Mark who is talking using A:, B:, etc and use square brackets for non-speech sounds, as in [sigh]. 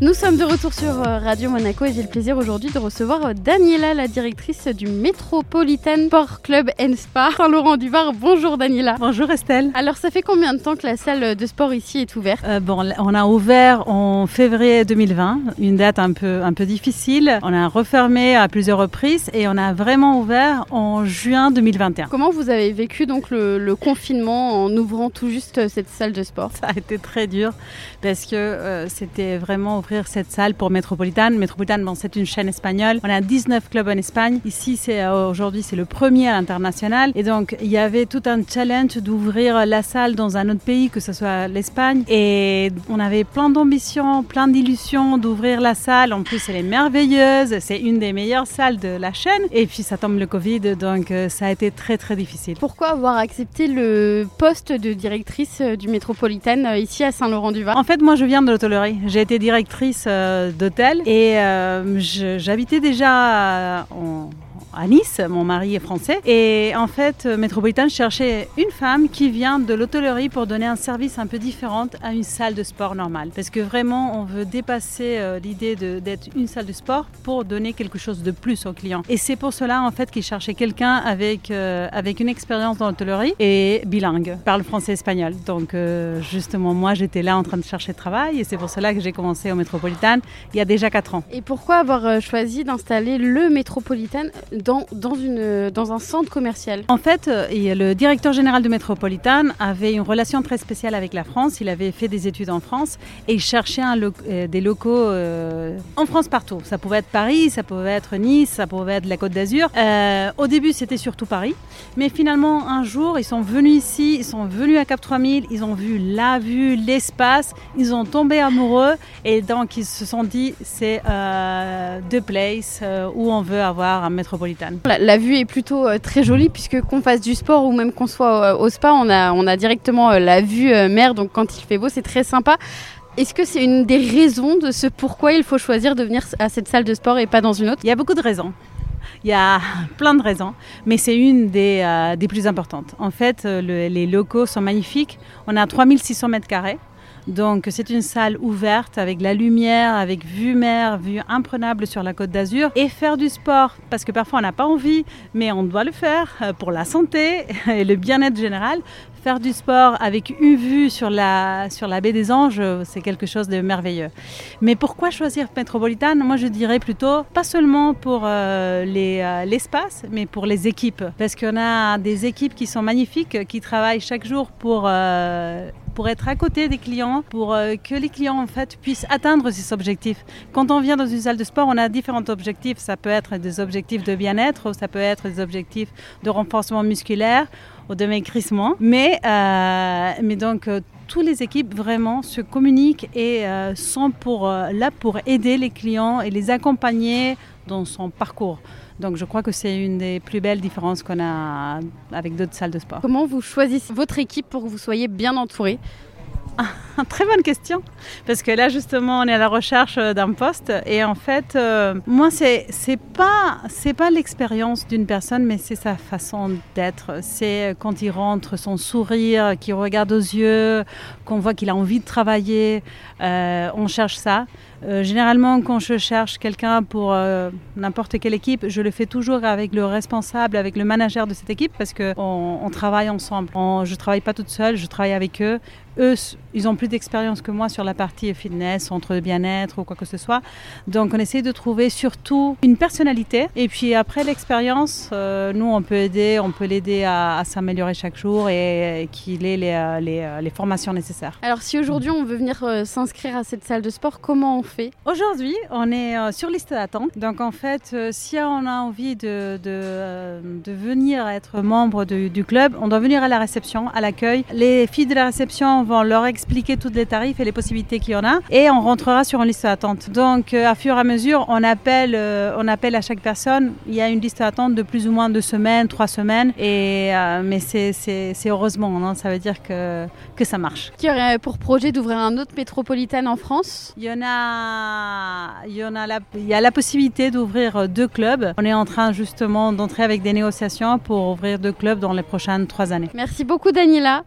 A: Nous sommes de retour sur euh, Radio Monaco et j'ai le plaisir aujourd'hui de recevoir euh, Daniela, la directrice du Metropolitan Sport Club and Spa Saint-Laurent-du-Var. Bonjour Daniela.
B: Bonjour Estelle.
A: Alors ça fait combien de temps que la salle de sport ici est ouverte?
B: Euh, bon, on a ouvert en février 2020, une date un peu, un peu difficile. On a refermé à plusieurs reprises et on a vraiment ouvert en juin 2021.
A: Comment vous avez vécu donc le, le confinement en ouvrant tout juste cette salle de sport?
B: Ça a été très dur parce que euh, c'était vraiment ouvrir cette salle pour Metropolitan. Metropolitan, bon, c'est une chaîne espagnole. On a 19 clubs en Espagne. Ici, c'est euh, aujourd'hui, c'est le premier à l'international. Et donc, il y avait tout un challenge d'ouvrir la salle dans un autre pays, que ce soit l'Espagne. Et on avait plein d'ambitions, plein d'illusions d'ouvrir la salle. En plus, elle est merveilleuse. C'est une des meilleures salles de la chaîne. Et puis, ça tombe le Covid, donc euh, ça a été très, très difficile.
A: Pourquoi avoir accepté le poste de directrice euh, du Metropolitan euh, ici à Saint-Laurent-du-Var
B: En fait, moi, je viens de l'hôtellerie. J'ai été directrice euh, d'hôtel. Et euh, j'habitais déjà en- à Nice, mon mari est français. Et en fait, euh, Metropolitan cherchait une femme qui vient de l'hôtellerie pour donner un service un peu différent à une salle de sport normale. Parce que vraiment, on veut dépasser euh, l'idée de- d'être une salle de sport pour donner quelque chose de plus aux clients. Et c'est pour cela, en fait, qu'ils cherchaient quelqu'un avec, euh, avec une expérience dans l'hôtellerie et bilingue, parle français et espagnol. Donc, justement, moi, j'étais là en train de chercher travail et c'est pour cela que j'ai commencé au Metropolitan il y a déjà 4 ans.
A: Et pourquoi avoir choisi d'installer le Metropolitan dans, un centre commercial
B: En fait, euh, le directeur général de Metropolitan avait une relation très spéciale avec la France. Il avait fait des études en France et il cherchait euh, des locaux euh, en France partout. Ça pouvait être Paris, ça pouvait être Nice, ça pouvait être la Côte d'Azur. Au début, c'était surtout Paris. Mais finalement, un jour, ils sont venus ici, ils sont venus à Cap 3000, ils ont vu la vue, l'espace, ils ont tombé amoureux et donc ils se sont dit c'est euh, the place où on veut avoir un
A: La, la vue est plutôt euh, très jolie puisque qu'on fasse du sport ou même qu'on soit euh, au spa, on a, on a directement euh, la vue euh, mer, donc quand il fait beau, c'est très sympa. Est-ce que c'est une des raisons de ce pourquoi il faut choisir de venir à cette salle de sport et pas dans une autre?
B: Il y a beaucoup de raisons. Il y a [laughs] plein de raisons, mais c'est une des, euh, des plus importantes. En fait, le- les locaux sont magnifiques. On a 3600 mètres carrés. Donc c'est une salle ouverte avec la lumière, avec vue mer, vue imprenable sur la côte d'Azur. Et faire du sport, parce que parfois on n'a pas envie, mais on doit le faire euh, pour la santé [laughs] et le bien-être général. Faire du sport avec une vue sur la, sur la baie des Anges, euh, c'est quelque chose de merveilleux. Mais pourquoi choisir Metropolitan Moi, je dirais plutôt pas seulement pour euh, les, l'espace, mais pour les équipes. Parce qu'on a des équipes qui sont magnifiques, qui travaillent chaque jour pour, pour être à côté des clients, pour euh, que les clients en fait puissent atteindre ces objectifs. Quand on vient dans une salle de sport, on a différents objectifs. Ça peut être des objectifs de bien-être, ça peut être des objectifs de renforcement musculaire ou de maigrissement. Mais, euh, mais donc, euh, toutes les équipes vraiment se communiquent et euh, sont euh, là pour aider les clients et les accompagner dans son parcours. Donc je crois que c'est une des plus belles différences qu'on a avec d'autres salles de sport.
A: Comment vous choisissez votre équipe pour que vous soyez bien entouré [laughs]
B: Très bonne question. Parce que là, justement, on est à la recherche euh, d'un poste. Et en fait, euh, moi, c'est c'est pas, pas l'expérience d'une personne, mais c'est sa façon d'être. C'est euh, quand il rentre, son sourire, qu'il regarde aux yeux, qu'on voit qu'il a envie de travailler. On cherche ça. Généralement, quand je cherche quelqu'un pour n'importe quelle équipe, je le fais toujours avec le responsable, avec le manager de cette équipe, parce qu'on on travaille ensemble. Je ne travaille pas toute seule, je travaille avec eux. Eux, ils ont plus d'expérience que moi sur la partie fitness, entre bien-être ou quoi que ce soit. Donc, on essaie de trouver surtout une personnalité. Et puis après l'expérience, euh, nous, on peut aider, on peut l'aider à, à s'améliorer chaque jour et, et qu'il ait les, euh, les, euh, les formations nécessaires.
A: Alors si aujourd'hui on veut venir euh, s'inscrire à cette salle de sport, comment on fait?
B: Aujourd'hui, on est euh, sur liste d'attente. Donc en fait, si on a envie de, de, de venir être membre de- du club, on doit venir à la réception, à l'accueil. Les filles de la réception vont leur expliquer tous les tarifs et les possibilités qu'il y en a et on rentrera sur une liste d'attente. Donc euh, à fur et à mesure, on appelle, euh, on appelle à chaque personne. Il y a une liste d'attente de plus ou moins deux semaines, trois semaines. Et, euh, mais c'est- heureusement, non ça veut dire que, que ça marche.
A: Qui aurait pour projet d'ouvrir un autre métropolitain en France?
B: Il y en a, il y en a la, il y a la possibilité d'ouvrir deux clubs. On est en train justement d'entrer avec des négociations pour ouvrir deux clubs dans les prochaines trois années.
A: Merci beaucoup Daniela.